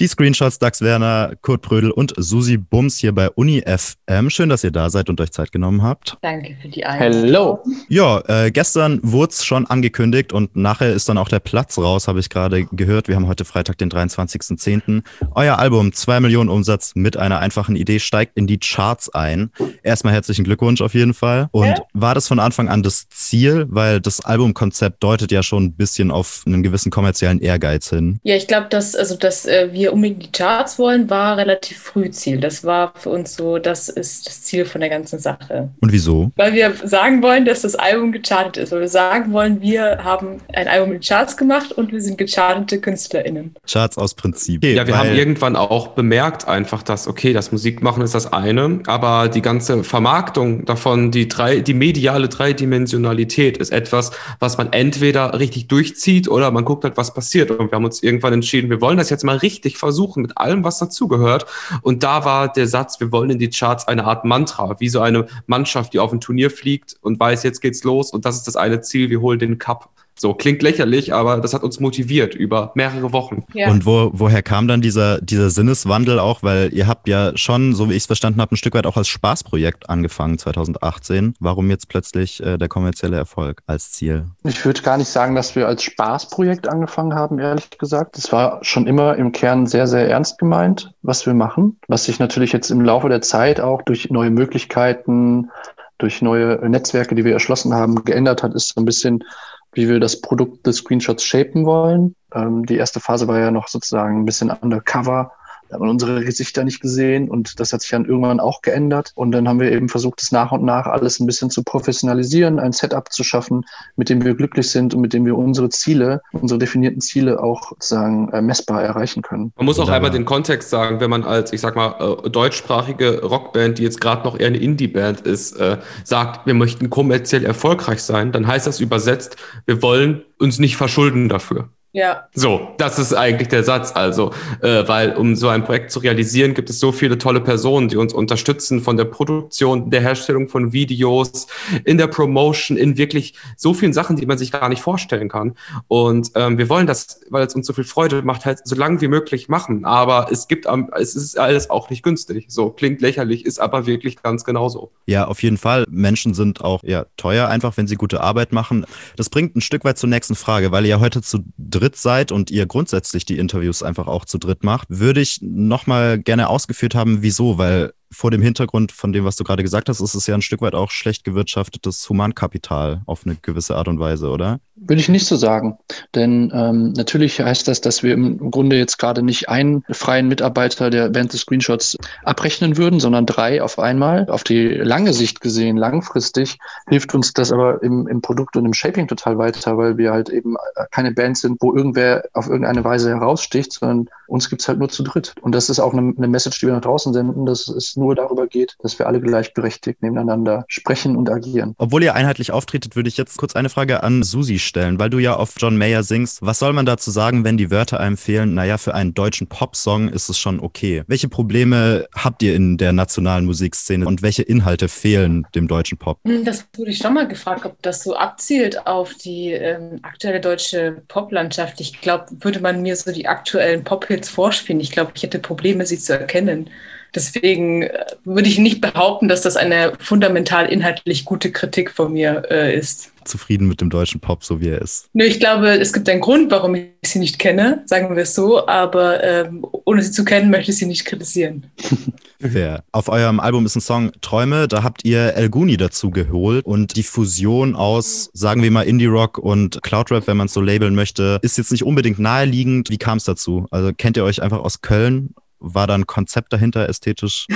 Die Screenshots Dax Werner, Kurt Brödel und Susi Bums hier bei Uni FM. Schön, dass ihr da seid und euch Zeit genommen habt. Danke für die Einladung. Hello. Ja, äh, gestern wurde es schon angekündigt und nachher ist dann auch der Platz raus, habe ich gerade gehört. Wir haben heute Freitag, den 23.10. Euer Album 2 Millionen Umsatz mit einer einfachen Idee steigt in die Charts ein. Erstmal herzlichen Glückwunsch auf jeden Fall. Und Ja. war das von Anfang an das Ziel? Weil das Albumkonzept deutet ja schon ein bisschen auf einen gewissen kommerziellen Ehrgeiz hin. Ja, ich glaube, dass, also, dass äh, wir unbedingt die Charts wollen, war relativ früh Ziel. Das war für uns so, das ist das Ziel von der ganzen Sache. Und wieso? Weil wir sagen wollen, dass das Album gechartet ist. Weil wir sagen wollen, wir haben ein Album mit Charts gemacht und wir sind gechartete KünstlerInnen. Charts aus Prinzip. Okay, Ja, wir haben irgendwann auch bemerkt einfach, dass, okay, das Musikmachen ist das eine, aber die ganze Vermarktung davon, die drei, die mediale Dreidimensionalität ist etwas, was man entweder richtig durchzieht oder man guckt halt, was passiert. Und wir haben uns irgendwann entschieden, wir wollen das jetzt mal richtig versuchen mit allem, was dazugehört. Und da war der Satz, wir wollen in die Charts eine Art Mantra, wie so eine Mannschaft, die auf ein Turnier fliegt und weiß, jetzt geht's los und das ist das eine Ziel, wir holen den Cup. So, klingt lächerlich, aber das hat uns motiviert über mehrere Wochen. Ja. Und wo, woher kam dann dieser, dieser Sinneswandel auch? Weil ihr habt ja schon, so wie ich es verstanden habe, ein Stück weit auch als Spaßprojekt angefangen 2018. Warum jetzt plötzlich äh, der kommerzielle Erfolg als Ziel? Ich würde gar nicht sagen, dass wir als Spaßprojekt angefangen haben, ehrlich gesagt. Es war schon immer im Kern sehr, sehr ernst gemeint, was wir machen. Was sich natürlich jetzt im Laufe der Zeit auch durch neue Möglichkeiten, durch neue Netzwerke, die wir erschlossen haben, geändert hat, ist so ein bisschen, wie wir das Produkt des Screenshots shapen wollen. Ähm, die erste Phase war ja noch sozusagen ein bisschen undercover. Da hat man unsere Gesichter nicht gesehen und das hat sich dann irgendwann auch geändert. Und dann haben wir eben versucht, es nach und nach alles ein bisschen zu professionalisieren, ein Setup zu schaffen, mit dem wir glücklich sind und mit dem wir unsere Ziele, unsere definierten Ziele auch sozusagen äh, messbar erreichen können. Man muss auch einmal den Kontext sagen, wenn man als, ich sag mal, äh, deutschsprachige Rockband, die jetzt gerade noch eher eine Indie-Band ist, äh, sagt, wir möchten kommerziell erfolgreich sein, dann heißt das übersetzt, wir wollen uns nicht verschulden dafür. Ja. So, das ist eigentlich der Satz. Also, äh, weil um so ein Projekt zu realisieren, gibt es so viele tolle Personen, die uns unterstützen von der Produktion, der Herstellung von Videos, in der Promotion, in wirklich so vielen Sachen, die man sich gar nicht vorstellen kann. Und ähm, wir wollen das, weil es uns so viel Freude macht, halt so lange wie möglich machen. Aber es gibt, am, es ist alles auch nicht günstig. So klingt lächerlich, ist aber wirklich ganz genauso. Ja, auf jeden Fall. Menschen sind auch ja, teuer, einfach wenn sie gute Arbeit machen. Das bringt ein Stück weit zur nächsten Frage, weil ihr ja heute zu dritt seid und ihr grundsätzlich die Interviews einfach auch zu dritt macht, würde ich nochmal gerne ausgeführt haben, wieso, weil vor dem Hintergrund von dem, was du gerade gesagt hast, ist es ja ein Stück weit auch schlecht gewirtschaftetes Humankapital auf eine gewisse Art und Weise, oder? Würde ich nicht so sagen. Denn ähm, natürlich heißt das, dass wir im Grunde jetzt gerade nicht einen freien Mitarbeiter der Band des Screenshots abrechnen würden, sondern drei auf einmal. Auf die lange Sicht gesehen, langfristig, hilft uns das aber im, im Produkt und im Shaping total weiter, weil wir halt eben äh, keine Band sind, wo irgendwer auf irgendeine Weise heraussticht, sondern uns gibt's halt nur zu dritt. Und das ist auch eine, eine Message, die wir nach draußen senden, dass es nur darüber geht, dass wir alle gleichberechtigt nebeneinander sprechen und agieren. Obwohl ihr einheitlich auftretet, würde ich jetzt kurz eine Frage an Susi stellen, weil du ja auf John Mayer singst. Was soll man dazu sagen, wenn die Wörter einem fehlen? Naja, für einen deutschen Popsong ist es schon okay. Welche Probleme habt ihr in der nationalen Musikszene und welche Inhalte fehlen dem deutschen Pop? Hm, Das wurde ich schon mal gefragt, ob das so abzielt auf die ähm, aktuelle deutsche Poplandschaft. Ich glaube, würde man mir so die aktuellen Pop-Hits vorspielen, ich glaube, ich hätte Probleme, sie zu erkennen. Deswegen äh, würde ich nicht behaupten, dass das eine fundamental inhaltlich gute Kritik von mir äh, ist. Zufrieden mit dem deutschen Pop, so wie er ist. Nö, ich glaube, es gibt einen Grund, warum ich sie nicht kenne, sagen wir es so, aber ähm, ohne sie zu kennen, möchte ich sie nicht kritisieren. Fair. Auf eurem Album ist ein Song Träume, da habt ihr El Guni dazu geholt und die Fusion aus, sagen wir mal, Indie-Rock und Cloudrap, wenn man es so labeln möchte, ist jetzt nicht unbedingt naheliegend. Wie kam es dazu? Also kennt ihr euch einfach aus Köln? War da ein Konzept dahinter ästhetisch?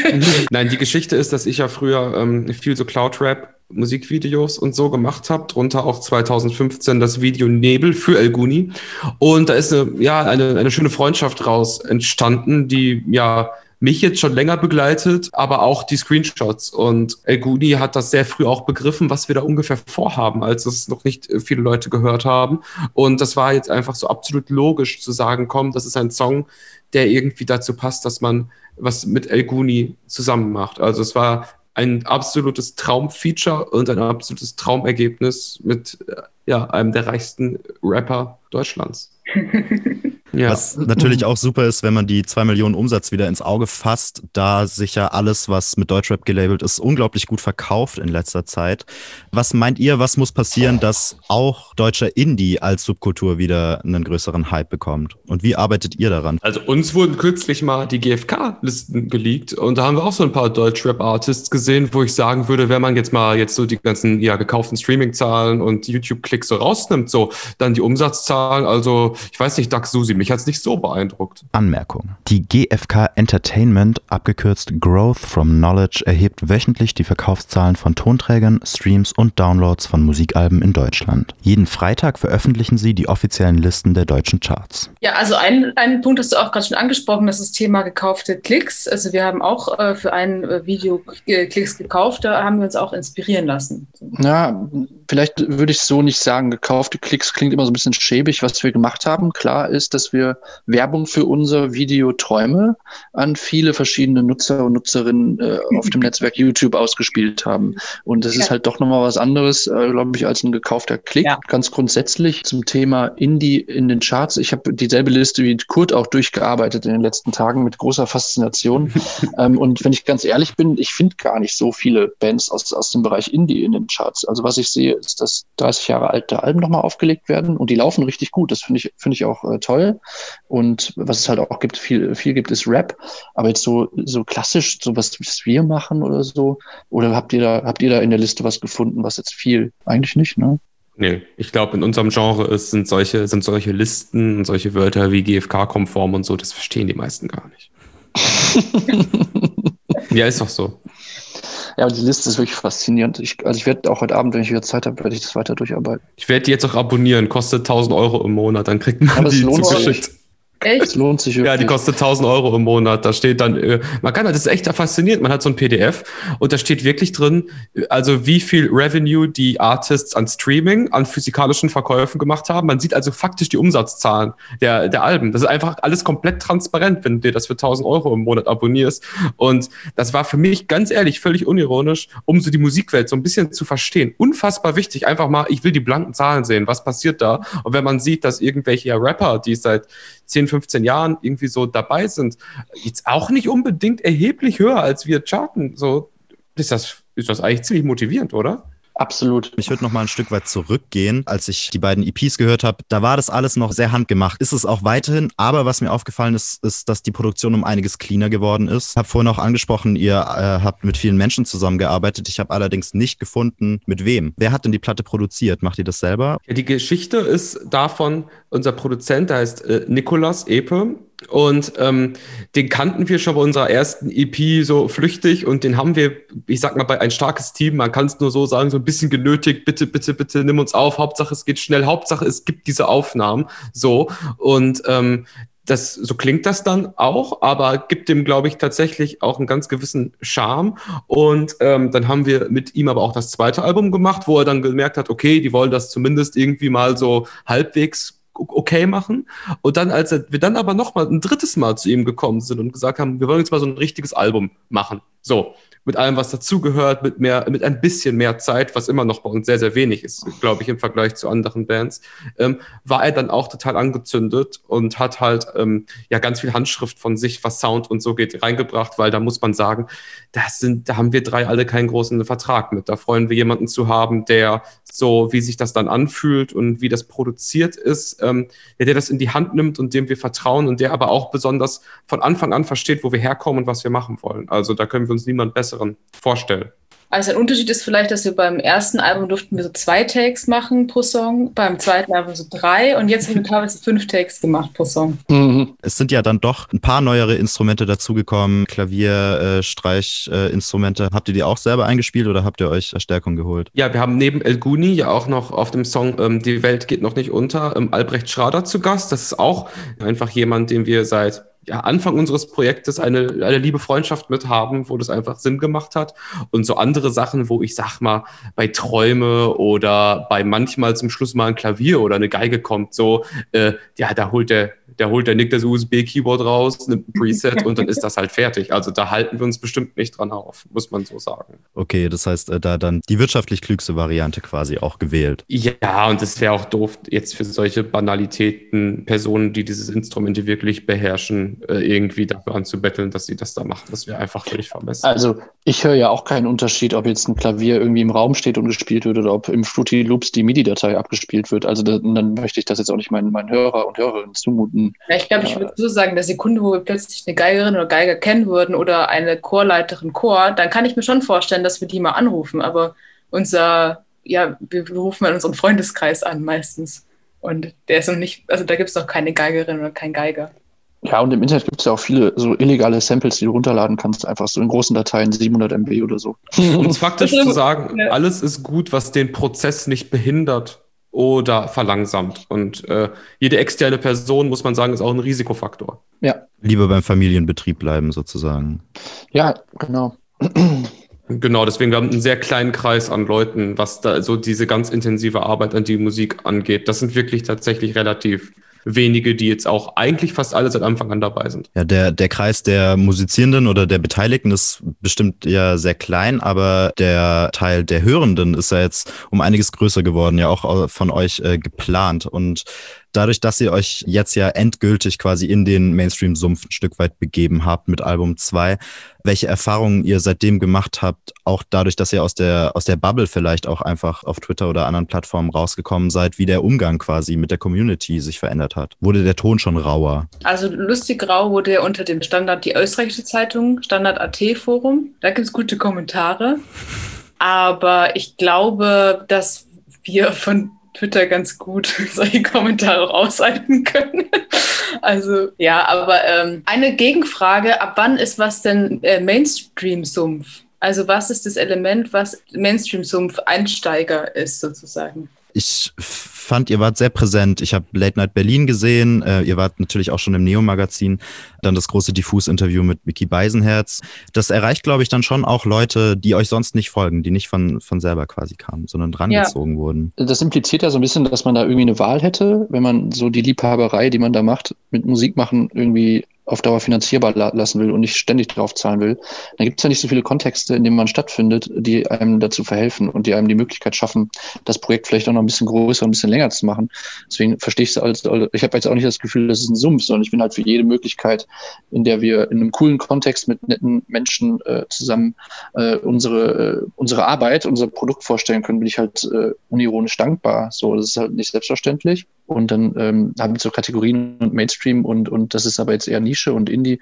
Nein, die Geschichte ist, dass ich ja früher ähm, viel so Cloud-Rap Musikvideos und so gemacht habe, drunter auch 2015 das Video Nebel für El Guni. Und da ist eine, ja, eine, eine schöne Freundschaft raus entstanden, die ja mich jetzt schon länger begleitet, aber auch die Screenshots. Und El Guni hat das sehr früh auch begriffen, was wir da ungefähr vorhaben, als es noch nicht äh, viele Leute gehört haben. Und das war jetzt einfach so absolut logisch zu sagen, komm, das ist ein Song, der irgendwie dazu passt, dass man was mit El Guni zusammen macht. Also es war ein absolutes Traumfeature und ein absolutes Traumergebnis mit äh, ja, einem der reichsten Rapper Deutschlands. Ja. Was natürlich auch super ist, wenn man die zwei Millionen Umsatz wieder ins Auge fasst, da sich ja alles, was mit Deutschrap gelabelt ist, unglaublich gut verkauft in letzter Zeit. Was meint ihr, was muss passieren, dass auch deutscher Indie als Subkultur wieder einen größeren Hype bekommt? Und wie arbeitet ihr daran? Also uns wurden kürzlich mal die GfK-Listen geleakt und da haben wir auch so ein paar Deutschrap-Artists gesehen, wo ich sagen würde, wenn man jetzt mal jetzt so die ganzen ja gekauften Streaming-Zahlen und YouTube-Klicks so rausnimmt, so dann die Umsatzzahlen, also ich weiß nicht, Dax Susi, mich hat es nicht so beeindruckt. Anmerkung. Die GfK Entertainment, abgekürzt Growth from Knowledge, erhebt wöchentlich die Verkaufszahlen von Tonträgern, Streams und Downloads von Musikalben in Deutschland. Jeden Freitag veröffentlichen sie die offiziellen Listen der deutschen Charts. Ja, also ein, ein Punkt hast du auch gerade schon angesprochen, das ist das Thema gekaufte Klicks. Also wir haben auch äh, für ein äh, Video äh, Klicks gekauft, da haben wir uns auch inspirieren lassen. Ja, vielleicht würde ich so nicht sagen. Gekaufte Klicks klingt immer so ein bisschen schäbig. Was wir gemacht haben, klar ist, dass wir Werbung für unser Video Träume an viele verschiedene Nutzer und Nutzerinnen äh, auf dem Netzwerk YouTube ausgespielt haben. Und das ja. ist halt doch nochmal was anderes, äh, glaube ich, als ein gekaufter Klick. Ja. Ganz grundsätzlich zum Thema Indie in den Charts. Ich habe dieselbe Liste wie Kurt auch durchgearbeitet in den letzten Tagen mit großer Faszination. ähm, und wenn ich ganz ehrlich bin, ich finde gar nicht so viele Bands aus, aus dem Bereich Indie in den Charts. Also was ich sehe, ist, dass 30 Jahre alte Alben nochmal aufgelegt werden und die laufen richtig gut. Das finde ich, finde ich auch äh, toll. Und was es halt auch gibt, viel, viel gibt, ist Rap. Aber jetzt so, so klassisch, so was, was wir machen oder so. Oder habt ihr da, habt ihr da in der Liste was gefunden, was jetzt viel? Eigentlich nicht, ne? Nee, ich glaube, in unserem Genre ist, sind, solche, sind solche Listen und solche Wörter wie GFK-konform und so, das verstehen die meisten gar nicht. ja, ist doch so. Ja, aber die Liste ist wirklich faszinierend. Ich, also ich werde auch heute Abend, wenn ich wieder Zeit habe, werde ich das weiter durcharbeiten. Ich werde die jetzt auch abonnieren. Kostet 1000 Euro im Monat. Dann kriegt man die zugeschickt. Echt? Das lohnt sich wirklich. Ja, die kostet 1000 Euro im Monat. Da steht dann, äh, man kann, das ist echt faszinierend. Man hat so ein PDF und da steht wirklich drin, also wie viel Revenue die Artists an Streaming, an physikalischen Verkäufen gemacht haben. Man sieht also faktisch die Umsatzzahlen der, der Alben. Das ist einfach alles komplett transparent, wenn du dir das für 1000 Euro im Monat abonnierst. Und das war für mich ganz ehrlich, völlig unironisch, um so die Musikwelt so ein bisschen zu verstehen. Unfassbar wichtig. Einfach mal, ich will die blanken Zahlen sehen. Was passiert da? Und wenn man sieht, dass irgendwelche Rapper, die seit 10, 15 Jahren irgendwie so dabei sind, jetzt auch nicht unbedingt erheblich höher als wir charten. So ist das, ist das eigentlich ziemlich motivierend, oder? Absolut. Ich würde noch mal ein Stück weit zurückgehen. Als ich die beiden EPs gehört habe, da war das alles noch sehr handgemacht. Ist es auch weiterhin. Aber was mir aufgefallen ist, ist, dass die Produktion um einiges cleaner geworden ist. Ich habe vorhin auch angesprochen, ihr äh, habt mit vielen Menschen zusammengearbeitet. Ich habe allerdings nicht gefunden, mit wem. Wer hat denn die Platte produziert? Macht ihr das selber? Ja, die Geschichte ist davon, unser Produzent, der heißt äh, Nikolas Epe. Und ähm, den kannten wir schon bei unserer ersten EP so flüchtig und den haben wir, ich sag mal, bei ein starkes Team, man kann es nur so sagen, so ein bisschen genötigt, bitte, bitte, bitte nimm uns auf, Hauptsache es geht schnell, Hauptsache es gibt diese Aufnahmen, so. Und ähm, das, so klingt das dann auch, aber gibt dem, glaube ich, tatsächlich auch einen ganz gewissen Charme. Und ähm, dann haben wir mit ihm aber auch das zweite Album gemacht, wo er dann gemerkt hat, okay, die wollen das zumindest irgendwie mal so halbwegs okay machen. Und dann, als wir dann aber noch mal ein drittes Mal zu ihm gekommen sind und gesagt haben, wir wollen jetzt mal so ein richtiges Album machen. So mit allem, was dazugehört, mit mehr, mit ein bisschen mehr Zeit, was immer noch bei uns sehr, sehr wenig ist, glaube ich, im Vergleich zu anderen Bands, ähm, war er dann auch total angezündet und hat halt ähm, ja ganz viel Handschrift von sich, was Sound und so geht, reingebracht, weil da muss man sagen, das sind, da haben wir drei alle keinen großen Vertrag mit. Da freuen wir jemanden zu haben, der so, wie sich das dann anfühlt und wie das produziert ist, ähm, der, der das in die Hand nimmt und dem wir vertrauen und der aber auch besonders von Anfang an versteht, wo wir herkommen und was wir machen wollen. Also da können wir uns niemand besser besseren vorstellen. Also ein Unterschied ist vielleicht, dass wir beim ersten Album durften wir so zwei Takes machen pro Song, beim zweiten Album so drei und jetzt haben wir teilweise fünf Takes gemacht pro Song. Mhm. Es sind ja dann doch ein paar neuere Instrumente dazugekommen, Klavier, äh, Streichinstrumente. Äh, habt ihr die auch selber eingespielt oder habt ihr euch Verstärkung geholt? Ja, wir haben neben El Guni ja auch noch auf dem Song ähm, Die Welt geht noch nicht unter ähm, Albrecht Schrader zu Gast. Das ist auch einfach jemand, den wir seit ja, Anfang unseres Projektes eine, eine liebe Freundschaft mit haben, wo das einfach Sinn gemacht hat. Und so andere Sachen, wo ich sag mal, bei Träume oder bei manchmal zum Schluss mal ein Klavier oder eine Geige kommt, so, äh, ja, da holt der, der holt der Nick das USB-Keyboard raus, nimmt ein Preset und dann ist das halt fertig. Also da halten wir uns bestimmt nicht dran auf, muss man so sagen. Okay, das heißt, äh, da dann die wirtschaftlich klügste Variante quasi auch gewählt. Ja, und es wäre auch doof, jetzt für solche Banalitäten Personen, die dieses Instrumente wirklich beherrschen, äh, irgendwie dafür anzubetteln, dass sie das da machen. Das wäre einfach völlig vermessen. Also ich höre ja auch keinen Unterschied, ob jetzt ein Klavier irgendwie im Raum steht und gespielt wird oder ob im Fruity Loops die MIDI-Datei abgespielt wird. Also da, dann möchte ich das jetzt auch nicht meinen, meinen Hörer und Hörerinnen zumuten. Ja, ich glaube, ich würde so sagen, der Sekunde, wo wir plötzlich eine Geigerin oder Geiger kennen würden oder eine Chorleiterin Chor, dann kann ich mir schon vorstellen, dass wir die mal anrufen. Aber unser, ja, wir rufen mal unseren Freundeskreis an meistens. Und der ist noch nicht, also da gibt es noch keine Geigerin oder keinen Geiger. Ja, und im Internet gibt es ja auch viele so illegale Samples, die du runterladen kannst, einfach so in großen Dateien, 700 MB oder so. Um es faktisch zu sagen, alles ist gut, was den Prozess nicht behindert oder verlangsamt. Und äh, jede externe Person, muss man sagen, ist auch ein Risikofaktor. Ja. Lieber beim Familienbetrieb bleiben, sozusagen. Ja, genau. Genau, deswegen wir haben einen sehr kleinen Kreis an Leuten, was da so diese ganz intensive Arbeit an die Musik angeht. Das sind wirklich tatsächlich relativ wenige, die jetzt auch eigentlich fast alle seit Anfang an dabei sind. Ja, der, der Kreis der Musizierenden oder der Beteiligten ist bestimmt ja sehr klein, aber der Teil der Hörenden ist ja jetzt um einiges größer geworden, ja auch von euch äh, geplant. Und dadurch, dass ihr euch jetzt ja endgültig quasi in den Mainstream-Sumpf ein Stück weit begeben habt mit Album 2, welche Erfahrungen ihr seitdem gemacht habt, auch dadurch, dass ihr aus der, aus der Bubble vielleicht auch einfach auf Twitter oder anderen Plattformen rausgekommen seid, wie der Umgang quasi mit der Community sich verändert hat. Wurde der Ton schon rauer? Also lustig rau wurde er unter dem Standard die österreichische Zeitung, Standard AT Forum. Da gibt es gute Kommentare. Aber ich glaube, dass wir von Twitter ganz gut solche Kommentare raushalten können. Also ja, aber ähm, eine Gegenfrage, ab wann ist was denn äh, Mainstream-Sumpf? Also was ist das Element, was Mainstream-Sumpf Einsteiger ist sozusagen? Ich fand, ihr wart sehr präsent. Ich habe Late Night Berlin gesehen. Äh, ihr wart natürlich auch schon im Neo-Magazin. Dann das große Diffus-Interview mit Vicky Beisenherz. Das erreicht, glaube ich, dann schon auch Leute, die euch sonst nicht folgen, die nicht von, von selber quasi kamen, sondern drangezogen ja. wurden. Das impliziert ja so ein bisschen, dass man da irgendwie eine Wahl hätte, wenn man so die Liebhaberei, die man da macht, mit Musik machen, irgendwie auf Dauer finanzierbar lassen will und nicht ständig drauf zahlen will, dann gibt es ja nicht so viele Kontexte, in denen man stattfindet, die einem dazu verhelfen und die einem die Möglichkeit schaffen, das Projekt vielleicht auch noch ein bisschen größer, ein bisschen länger zu machen. Deswegen verstehe ich es als, ich habe jetzt auch nicht das Gefühl, das ist ein Sumpf, sondern ich bin halt für jede Möglichkeit, in der wir in einem coolen Kontext mit netten Menschen äh, zusammen äh, unsere, äh, unsere Arbeit, unser Produkt vorstellen können, bin ich halt äh, unironisch dankbar. So, das ist halt nicht selbstverständlich. Und dann ähm, haben wir so Kategorien und Mainstream und, und das ist aber jetzt eher Nische und Indie.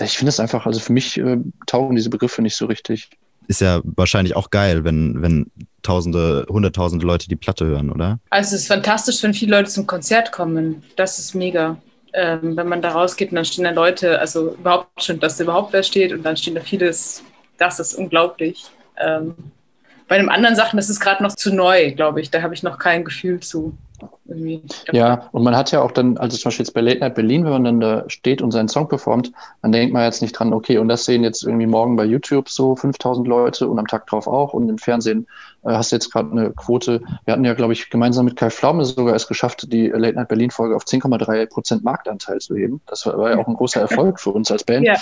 Ich finde es einfach, also für mich äh, taugen diese Begriffe nicht so richtig. Ist ja wahrscheinlich auch geil, wenn, wenn Tausende, Hunderttausende Leute die Platte hören, oder? Also es ist fantastisch, wenn viele Leute zum Konzert kommen. Das ist mega. Ähm, wenn man da rausgeht und dann stehen da Leute, also überhaupt schon, dass da überhaupt wer steht und dann stehen da vieles, das ist unglaublich. Ähm, bei den anderen Sachen, das ist gerade noch zu neu, glaube ich. Da habe ich noch kein Gefühl zu. Irgendwie. Ja, und man hat ja auch dann, also zum Beispiel jetzt bei Late Night Berlin, wenn man dann da steht und seinen Song performt, dann denkt man jetzt nicht dran, okay, und das sehen jetzt irgendwie morgen bei YouTube so 5000 Leute und am Tag drauf auch und im Fernsehen äh, hast du jetzt gerade eine Quote. Wir hatten ja, glaube ich, gemeinsam mit Kai Pflaume sogar es geschafft, die Late Night Berlin Folge auf 10,3 Prozent Marktanteil zu heben. Das war, war, ja auch ein großer Erfolg für uns als Band. Ja.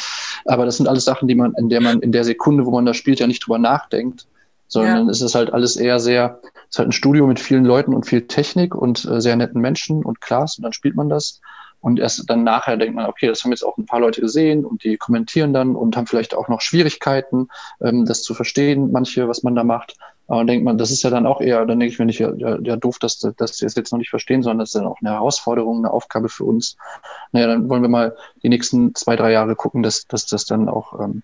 Aber das sind alles Sachen, die man, in der man in der Sekunde, wo man da spielt, ja nicht drüber nachdenkt sondern ja. es ist halt alles eher sehr, es ist halt ein Studio mit vielen Leuten und viel Technik und äh, sehr netten Menschen und Class und dann spielt man das. Und erst dann nachher denkt man, okay, das haben jetzt auch ein paar Leute gesehen und die kommentieren dann und haben vielleicht auch noch Schwierigkeiten, ähm, das zu verstehen, manche, was man da macht. Aber dann denkt man, das ist ja dann auch eher, dann denke ich mir nicht, ja, ja, ja doof, dass, dass sie es jetzt noch nicht verstehen, sondern das ist dann auch eine Herausforderung, eine Aufgabe für uns. Naja, dann wollen wir mal die nächsten zwei, drei Jahre gucken, dass, dass das dann auch ähm,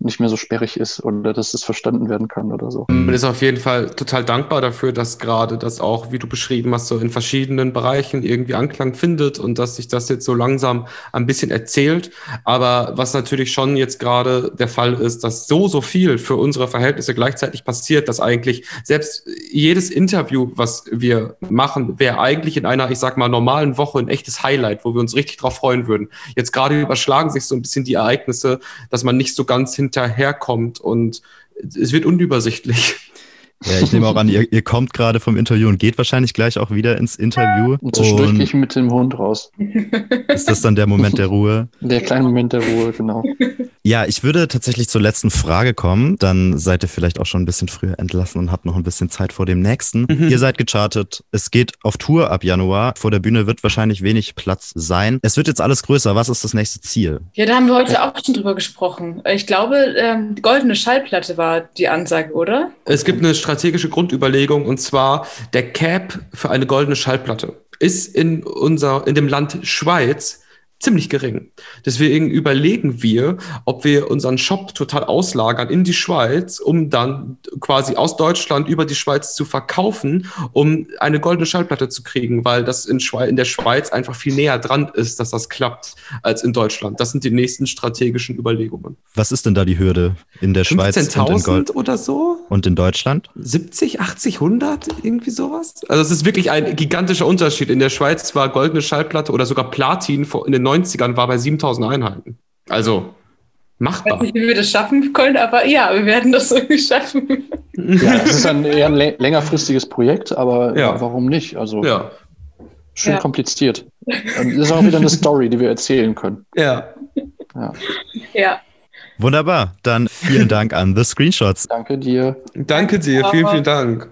nicht mehr so sperrig ist oder dass es verstanden werden kann oder so. Man ist auf jeden Fall total dankbar dafür, dass gerade das auch, wie du beschrieben hast, so in verschiedenen Bereichen irgendwie Anklang findet und dass sich das jetzt so langsam ein bisschen erzählt. Aber was natürlich schon jetzt gerade der Fall ist, dass so, so viel für unsere Verhältnisse gleichzeitig passiert, dass eigentlich selbst jedes Interview, was wir machen, wäre eigentlich in einer, ich sag mal, normalen Woche ein echtes Highlight, wo wir uns richtig drauf freuen würden. Jetzt gerade überschlagen sich so ein bisschen die Ereignisse, dass man nicht so ganz hinterherkommt und es wird unübersichtlich. Ja, ich nehme auch an, ihr, ihr kommt gerade vom Interview und geht wahrscheinlich gleich auch wieder ins Interview. Und so stürche ich mit dem Hund raus. Ist das dann der Moment der Ruhe? Der kleine Moment der Ruhe, genau. Ja, ich würde tatsächlich zur letzten Frage kommen. Dann seid ihr vielleicht auch schon ein bisschen früher entlassen und habt noch ein bisschen Zeit vor dem nächsten. Mhm. Ihr seid gechartet. Es geht auf Tour ab Januar. Vor der Bühne wird wahrscheinlich wenig Platz sein. Es wird jetzt alles größer. Was ist das nächste Ziel? Ja, da haben wir heute auch schon drüber gesprochen. Ich glaube, ähm, die goldene Schallplatte war die Ansage, oder? Es gibt eine strategische Grundüberlegung und zwar der Cap für eine goldene Schallplatte ist in unser, in dem Land Schweiz ziemlich gering. Deswegen überlegen wir, ob wir unseren Shop total auslagern in die Schweiz, um dann quasi aus Deutschland über die Schweiz zu verkaufen, um eine goldene Schallplatte zu kriegen, weil das in, Schwe in der Schweiz einfach viel näher dran ist, dass das klappt, als in Deutschland. Das sind die nächsten strategischen Überlegungen. Was ist denn da die Hürde in der Schweiz? 15.000 oder so? Und in Deutschland? 70, 80, 100, irgendwie sowas? Also es ist wirklich ein gigantischer Unterschied. In der Schweiz war goldene Schallplatte oder sogar Platin in den 90ern war bei 7000 Einheiten. Also machbar. Ich weiß nicht, wie wir das schaffen können, aber ja, wir werden das irgendwie schaffen. Ja, es ist ein eher ein längerfristiges Projekt, aber ja. warum nicht? Also ja. schön ja. kompliziert. Das ist auch wieder eine Story, die wir erzählen können. Ja. Ja. ja. Wunderbar. Dann vielen Dank an The Screenshots. Danke dir. Danke dir. Vielen, vielen Dank.